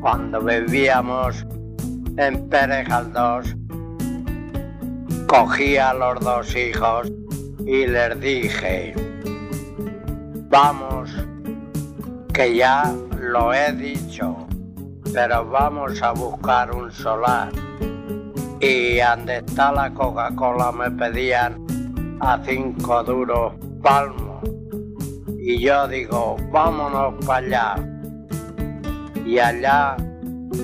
cuando vivíamos en Pérez Galdós, cogí a los dos hijos y les dije, vamos, que ya lo he dicho, pero vamos a buscar un solar. Y donde está la Coca-Cola me pedían a cinco duros palmos. Y yo digo, vámonos para allá y allá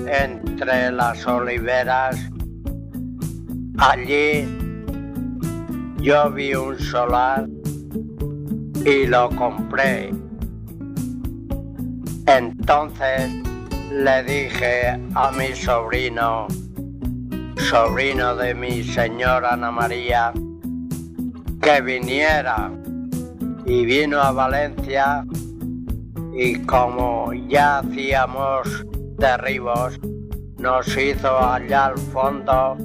entre las oliveras, allí yo vi un solar y lo compré. Entonces le dije a mi sobrino, sobrino de mi señora Ana María, que viniera y vino a Valencia y como ya hacíamos derribos, nos hizo allá al fondo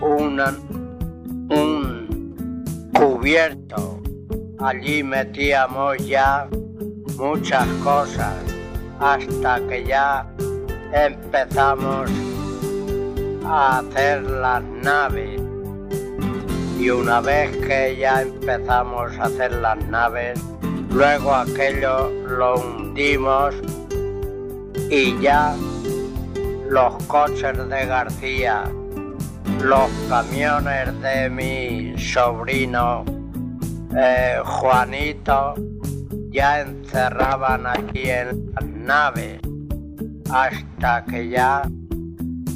un, un cubierto. Allí metíamos ya muchas cosas hasta que ya empezamos a hacer las naves. Y una vez que ya empezamos a hacer las naves, Luego aquello lo hundimos y ya los coches de García, los camiones de mi sobrino eh, Juanito ya encerraban aquí en las naves hasta que ya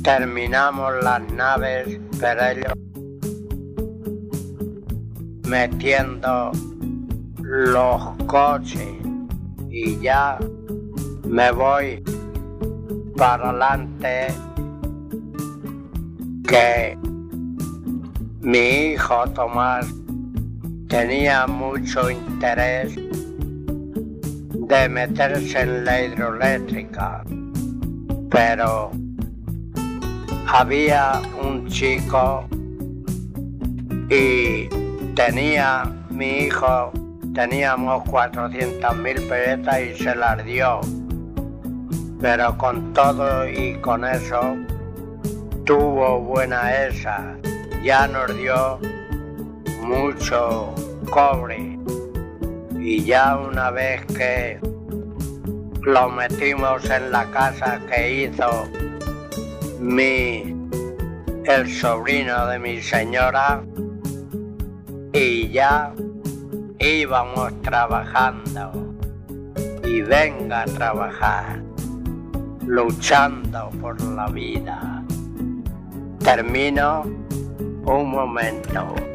terminamos las naves, pero ellos metiendo los coches y ya me voy para adelante que mi hijo Tomás tenía mucho interés de meterse en la hidroeléctrica, pero había un chico y tenía mi hijo teníamos 400 mil pesetas y se las dio. Pero con todo y con eso, tuvo buena esa. Ya nos dio mucho cobre. Y ya una vez que lo metimos en la casa que hizo mi el sobrino de mi señora y ya íbamos trabajando y venga a trabajar, luchando por la vida. Termino un momento.